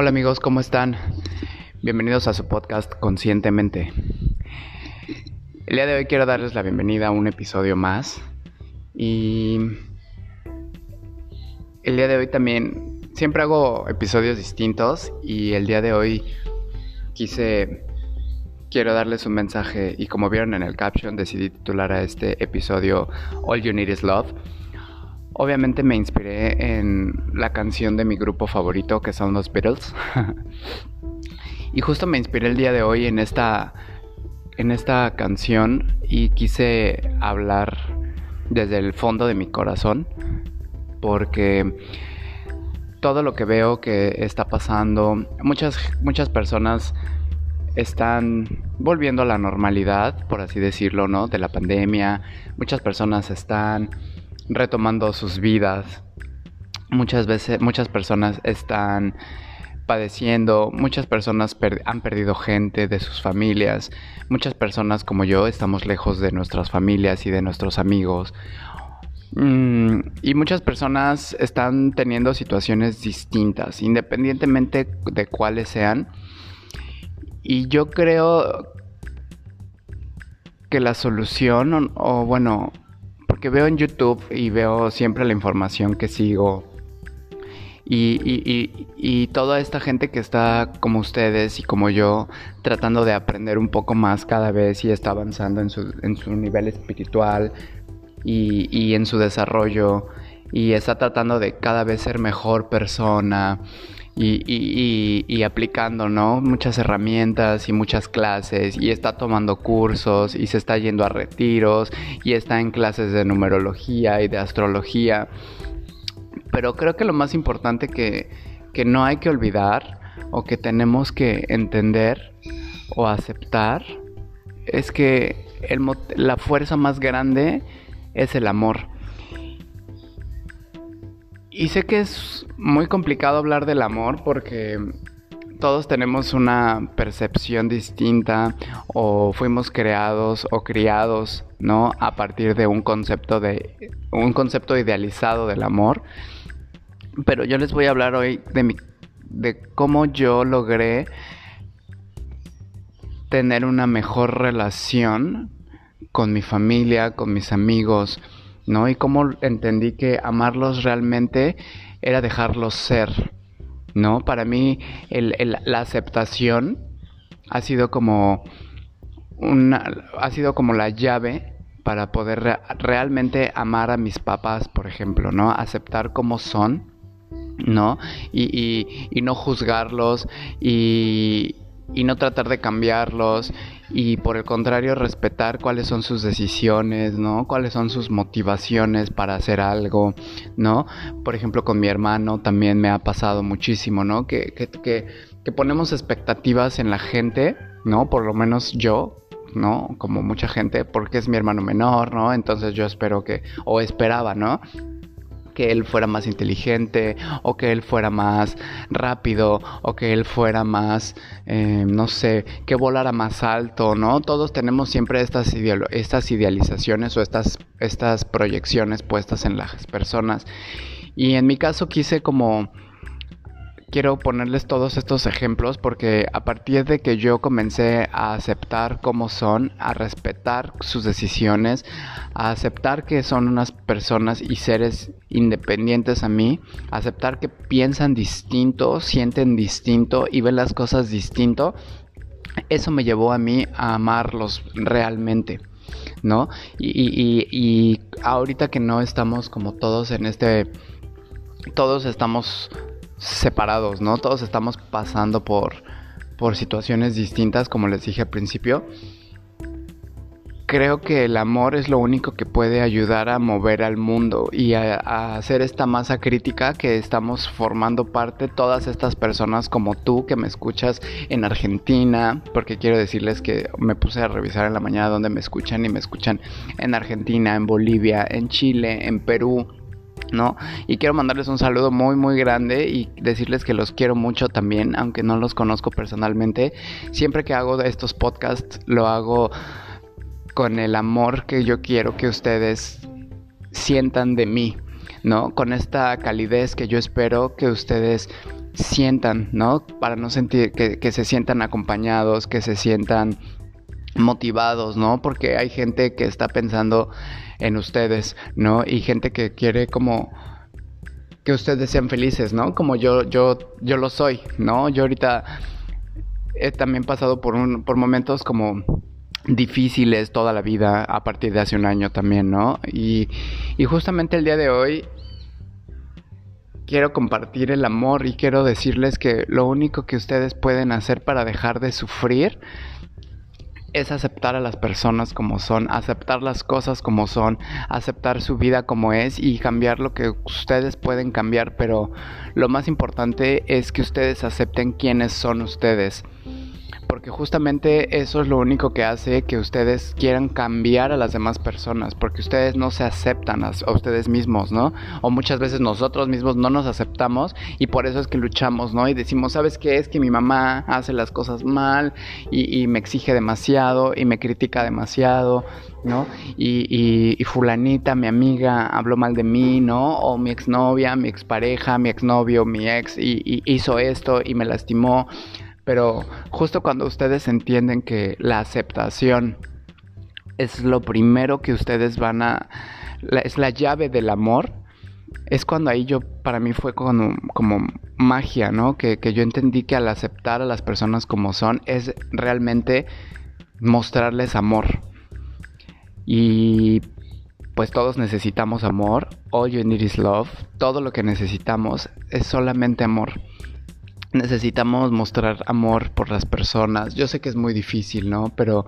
Hola amigos, ¿cómo están? Bienvenidos a su podcast Conscientemente. El día de hoy quiero darles la bienvenida a un episodio más y el día de hoy también siempre hago episodios distintos y el día de hoy quise quiero darles un mensaje y como vieron en el caption decidí titular a este episodio All You Need Is Love Obviamente me inspiré en la canción de mi grupo favorito que son los Beatles. y justo me inspiré el día de hoy en esta en esta canción y quise hablar desde el fondo de mi corazón porque todo lo que veo que está pasando, muchas muchas personas están volviendo a la normalidad, por así decirlo, ¿no? De la pandemia. Muchas personas están retomando sus vidas. Muchas veces, muchas personas están padeciendo, muchas personas han perdido gente de sus familias, muchas personas como yo estamos lejos de nuestras familias y de nuestros amigos. Mm, y muchas personas están teniendo situaciones distintas, independientemente de cuáles sean. Y yo creo que la solución, o bueno, porque veo en YouTube y veo siempre la información que sigo. Y, toda esta gente que está como ustedes y como yo, tratando de aprender un poco más cada vez y está avanzando en su, en su nivel espiritual y, y en su desarrollo y está tratando de cada vez ser mejor persona y, aplicando, ¿no? Muchas herramientas y muchas clases y está tomando cursos y se está yendo a retiros y está en clases de numerología y de astrología. Pero creo que lo más importante que, que no hay que olvidar o que tenemos que entender o aceptar es que el, la fuerza más grande es el amor. Y sé que es muy complicado hablar del amor porque todos tenemos una percepción distinta o fuimos creados o criados, ¿no? A partir de un concepto de un concepto idealizado del amor. Pero yo les voy a hablar hoy de mi de cómo yo logré tener una mejor relación con mi familia, con mis amigos, ¿no? Y cómo entendí que amarlos realmente era dejarlos ser, ¿no? Para mí la aceptación ha sido como una, ha sido como la llave para poder realmente amar a mis papás, por ejemplo, ¿no? Aceptar como son, ¿no? y, y no juzgarlos y, y no tratar de cambiarlos y por el contrario respetar cuáles son sus decisiones, ¿no? Cuáles son sus motivaciones para hacer algo, ¿no? Por ejemplo, con mi hermano también me ha pasado muchísimo, ¿no? Que, que, que, que ponemos expectativas en la gente, ¿no? Por lo menos yo, ¿no? Como mucha gente, porque es mi hermano menor, ¿no? Entonces yo espero que, o esperaba, ¿no? Que él fuera más inteligente o que él fuera más rápido o que él fuera más, eh, no sé, que volara más alto, ¿no? Todos tenemos siempre estas, estas idealizaciones o estas, estas proyecciones puestas en las personas. Y en mi caso quise como quiero ponerles todos estos ejemplos porque a partir de que yo comencé a aceptar cómo son, a respetar sus decisiones, a aceptar que son unas personas y seres independientes a mí, aceptar que piensan distinto, sienten distinto y ven las cosas distinto, eso me llevó a mí a amarlos realmente. ¿No? Y, y, y ahorita que no estamos como todos en este todos estamos separados, ¿no? Todos estamos pasando por, por situaciones distintas, como les dije al principio. Creo que el amor es lo único que puede ayudar a mover al mundo y a, hacer esta masa crítica que estamos formando parte todas estas personas como tú que me escuchas en Argentina, porque quiero decirles que me puse a revisar en la mañana donde me escuchan y me escuchan en Argentina, en Bolivia, en Chile, en Perú, ¿no? Y quiero mandarles un saludo muy muy grande y decirles que los quiero mucho también, aunque no los conozco personalmente. Siempre que hago estos podcasts lo hago con el amor que yo quiero que ustedes sientan de mí, ¿no? Con esta calidez que yo espero que ustedes sientan, ¿no? Para no sentir que, que se sientan acompañados, que se sientan motivados, ¿no? Porque hay gente que está pensando en ustedes, ¿no? Y gente que quiere como que ustedes sean felices, ¿no? Como yo, yo, yo lo soy, ¿no? Yo ahorita he también pasado por, un, por momentos como difíciles toda la vida a partir de hace un año también, ¿no? Y, y justamente el día de hoy quiero compartir el amor y quiero decirles que lo único que ustedes pueden hacer para dejar de sufrir es aceptar a las personas como son, aceptar las cosas como son, aceptar su vida como es y cambiar lo que ustedes pueden cambiar, pero lo más importante es que ustedes acepten quiénes son ustedes porque justamente eso es lo único que hace que ustedes quieran cambiar a las demás personas, porque ustedes no se aceptan a, ustedes mismos, ¿no? O muchas veces nosotros mismos no nos aceptamos y por eso es que luchamos, ¿no? Y decimos, ¿sabes qué? Es que mi mamá hace las cosas mal y, me exige demasiado y me critica demasiado, ¿no? Y, y, fulanita, mi amiga, habló mal de mí, ¿no? O mi exnovia, mi expareja, mi exnovio, mi ex, y hizo esto y me lastimó. Pero justo cuando ustedes entienden que la aceptación es lo primero que ustedes van a... es la llave del amor, es cuando ahí yo, para mí fue como, como magia, ¿no? Que, que yo entendí que al aceptar a las personas como son es realmente mostrarles amor. Y pues todos necesitamos amor. All you need is love. Todo lo que necesitamos es solamente amor necesitamos mostrar amor por las personas. Yo sé que es muy difícil, ¿no? Pero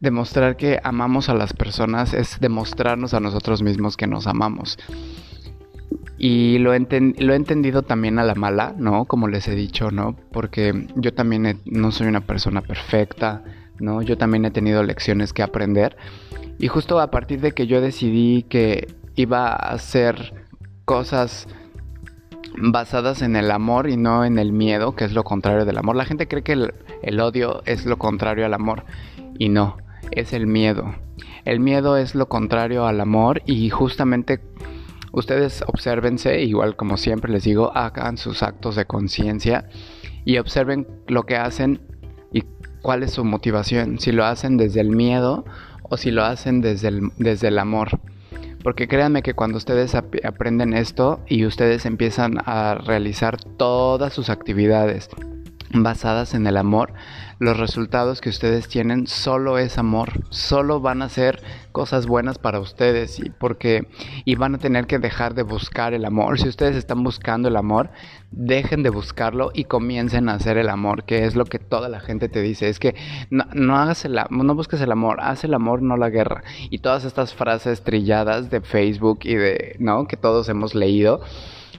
demostrar que amamos a las personas es demostrarnos a nosotros mismos que nos amamos. Y lo, lo he entendido también a la mala, ¿no? Como les he dicho, ¿no? Porque yo también no soy una persona perfecta, ¿no? Yo también he tenido lecciones que aprender. Y justo a partir de que yo decidí que iba a hacer cosas basadas en el amor y no en el miedo, que es lo contrario del amor. La gente cree que el, odio es lo contrario al amor y no, es el miedo. El miedo es lo contrario al amor y justamente ustedes obsérvense, igual como siempre les digo, hagan sus actos de conciencia y observen lo que hacen y cuál es su motivación, si lo hacen desde el miedo o si lo hacen desde desde el amor. Porque créanme que cuando ustedes aprenden esto y ustedes empiezan a realizar todas sus actividades basadas en el amor, los resultados que ustedes tienen solo es amor, solo van a ser cosas buenas para ustedes y porque y van a tener que dejar de buscar el amor. Si ustedes están buscando el amor, dejen de buscarlo y comiencen a hacer el amor, que es lo que toda la gente te dice, es que no, hagas el no busques el amor, haz el amor, no la guerra. Y todas estas frases trilladas de Facebook y de, ¿no? que todos hemos leído.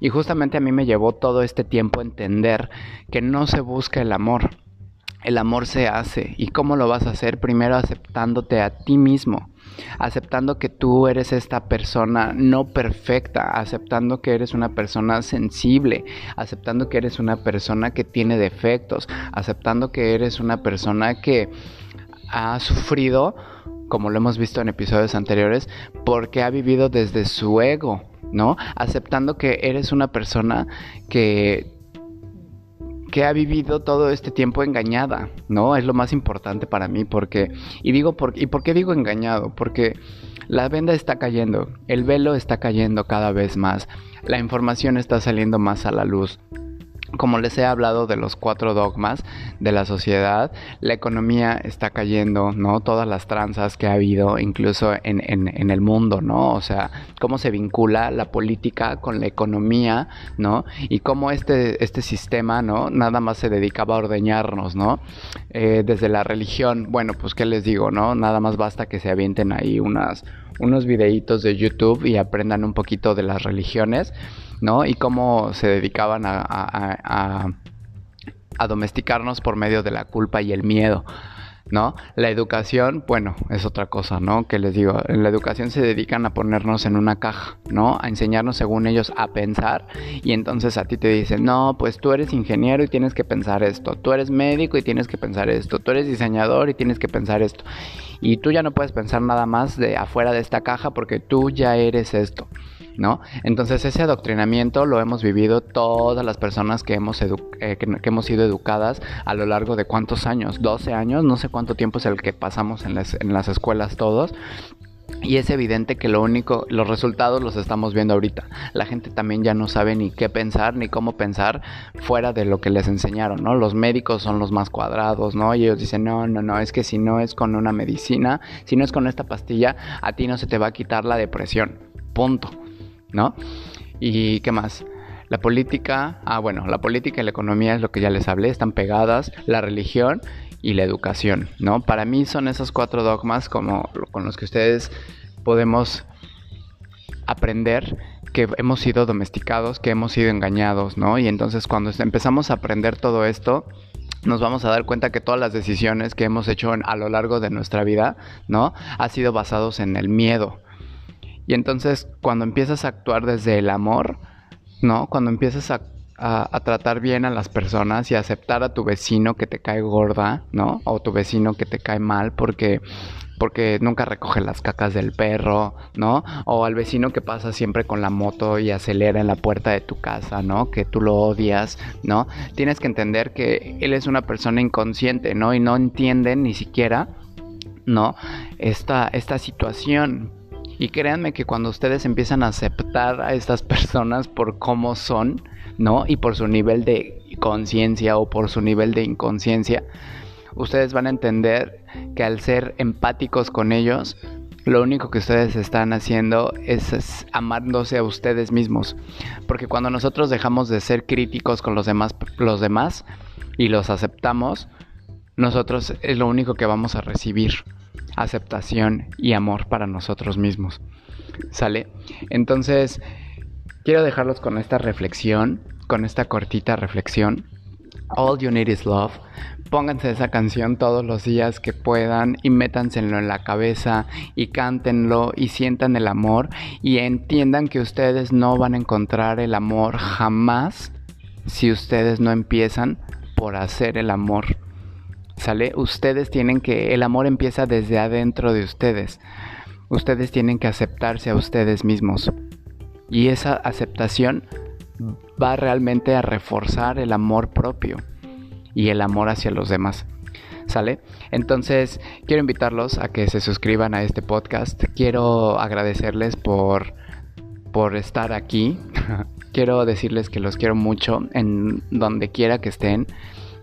Y justamente a mí me llevó todo este tiempo entender que no se busca el amor, el amor se hace. ¿Y cómo lo vas a hacer? Primero aceptándote a ti mismo, aceptando que tú eres esta persona no perfecta, aceptando que eres una persona sensible, aceptando que eres una persona que tiene defectos, aceptando que eres una persona que ha sufrido, como lo hemos visto en episodios anteriores, porque ha vivido desde su ego, ¿no? Aceptando que eres una persona que que ha vivido todo este tiempo engañada, ¿no? Es lo más importante para mí porque, y digo, por, ¿y por qué digo engañado? Porque la venda está cayendo, el velo está cayendo cada vez más, la información está saliendo más a la luz como les he hablado de los cuatro dogmas de la sociedad, la economía está cayendo, ¿no? Todas las tranzas que ha habido, incluso en, en, el mundo, ¿no? O sea, cómo se vincula la política con la economía, ¿no? Y cómo este, este sistema, ¿no? Nada más se dedicaba a ordeñarnos, ¿no? Eh, desde la religión, bueno, pues qué les digo, ¿no? Nada más basta que se avienten ahí unas, unos videitos de YouTube y aprendan un poquito de las religiones ¿no? Y cómo se dedicaban a, domesticarnos por medio de la culpa y el miedo. ¿no? La educación, bueno, es otra cosa, ¿no? Que les digo, en la educación se dedican a ponernos en una caja, ¿no? A enseñarnos según ellos a pensar y entonces a ti te dicen, no, pues tú eres ingeniero y tienes que pensar esto, tú eres médico y tienes que pensar esto, tú eres diseñador y tienes que pensar esto. Y tú ya no puedes pensar nada más de afuera de esta caja porque tú ya eres esto. ¿No? Entonces ese adoctrinamiento lo hemos vivido todas las personas que hemos, eh, sido educadas a lo largo de cuántos años, 12 años, no sé cuánto tiempo es el que pasamos en las, en las escuelas todos, y es evidente que lo único, los resultados los estamos viendo ahorita. La gente también ya no sabe ni qué pensar ni cómo pensar fuera de lo que les enseñaron, ¿no? Los médicos son los más cuadrados, ¿no? Y ellos dicen, no, no, no, es que si no es con una medicina, si no es con esta pastilla, a ti no se te va a quitar la depresión. Punto, ¿no? ¿Y qué más? La política, ah bueno, la política y la economía es lo que ya les hablé, están pegadas, la religión y la educación, ¿no? Para mí son esos cuatro dogmas como con los que ustedes podemos aprender que hemos sido domesticados, que hemos sido engañados, ¿no? Y entonces cuando empezamos a aprender todo esto, nos vamos a dar cuenta que todas las decisiones que hemos hecho a lo largo de nuestra vida, ¿no? Ha sido basados en el miedo. Y entonces cuando empiezas a actuar desde el amor, ¿no? Cuando empiezas a a, tratar bien a las personas y aceptar a tu vecino que te cae gorda, ¿no? O tu vecino que te cae mal porque porque nunca recoge las cacas del perro, ¿no? O al vecino que pasa siempre con la moto y acelera en la puerta de tu casa, ¿no? Que tú lo odias, ¿no? Tienes que entender que él es una persona inconsciente, ¿no? Y no entiende ni siquiera, ¿no? Esta, esta situación. Y créanme que cuando ustedes empiezan a aceptar a estas personas por cómo son, ¿no? Y por su nivel de conciencia o por su nivel de inconsciencia, ustedes van a entender que al ser empáticos con ellos, lo único que ustedes están haciendo es, amándose a ustedes mismos. Porque cuando nosotros dejamos de ser críticos con los demás, los demás y los aceptamos, nosotros es lo único que vamos a recibir. Aceptación y amor para nosotros mismos. ¿Sale? Entonces, Quiero dejarlos con esta reflexión, con esta cortita reflexión. All You Need Is Love. Pónganse esa canción todos los días que puedan y métanselo en la cabeza y cántenlo y sientan el amor y entiendan que ustedes no van a encontrar el amor jamás si ustedes no empiezan por hacer el amor. ¿Sale? Ustedes tienen que, el amor empieza desde adentro de ustedes. Ustedes tienen que aceptarse a ustedes mismos. Y esa aceptación va realmente a reforzar el amor propio y el amor hacia los demás. ¿Sale? Entonces, quiero invitarlos a que se suscriban a este podcast. Quiero agradecerles por, por estar aquí. quiero decirles que los quiero mucho en donde quiera que estén.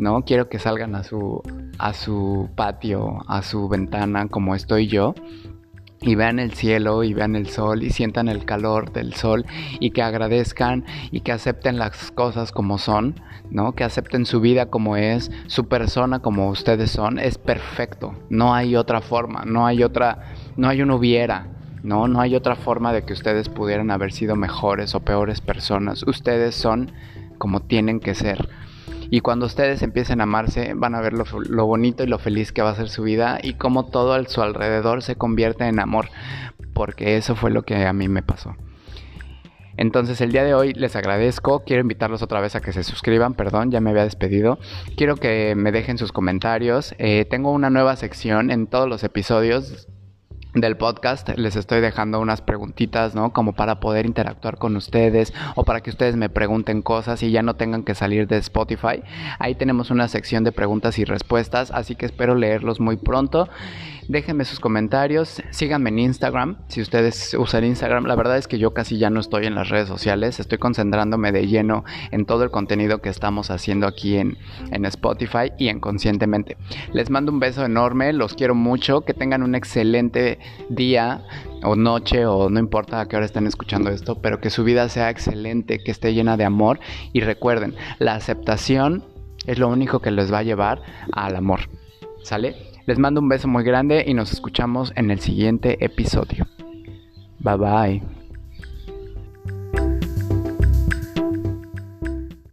¿No? Quiero que salgan a su, a su patio, a su ventana como estoy yo y vean el cielo y vean el sol y sientan el calor del sol y que agradezcan y que acepten las cosas como son, ¿no? Que acepten su vida como es, su persona como ustedes son, es perfecto. No hay otra forma, no hay otra, no hay un hubiera, ¿no? No hay otra forma de que ustedes pudieran haber sido mejores o peores personas. Ustedes son como tienen que ser. Y cuando ustedes empiecen a amarse, van a ver lo, bonito y lo feliz que va a ser su vida y cómo todo a su alrededor se convierte en amor. Porque eso fue lo que a mí me pasó. Entonces el día de hoy les agradezco, quiero invitarlos otra vez a que se suscriban, perdón, ya me había despedido. Quiero que me dejen sus comentarios. Eh, tengo una nueva sección en todos los episodios del podcast les estoy dejando unas preguntitas, ¿no? Como para poder interactuar con ustedes o para que ustedes me pregunten cosas y ya no tengan que salir de Spotify. Ahí tenemos una sección de preguntas y respuestas, así que espero leerlos muy pronto. Déjenme sus comentarios, síganme en Instagram, si ustedes usan Instagram. La verdad es que yo casi ya no estoy en las redes sociales, estoy concentrándome de lleno en todo el contenido que estamos haciendo aquí en, en Spotify y en Conscientemente. Les mando un beso enorme, los quiero mucho, que tengan un excelente día o noche o no importa a qué hora estén escuchando esto, pero que su vida sea excelente, que esté llena de amor y recuerden, la aceptación es lo único que les va a llevar al amor. ¿Sale? Les mando un beso muy grande y nos escuchamos en el siguiente episodio. Bye bye.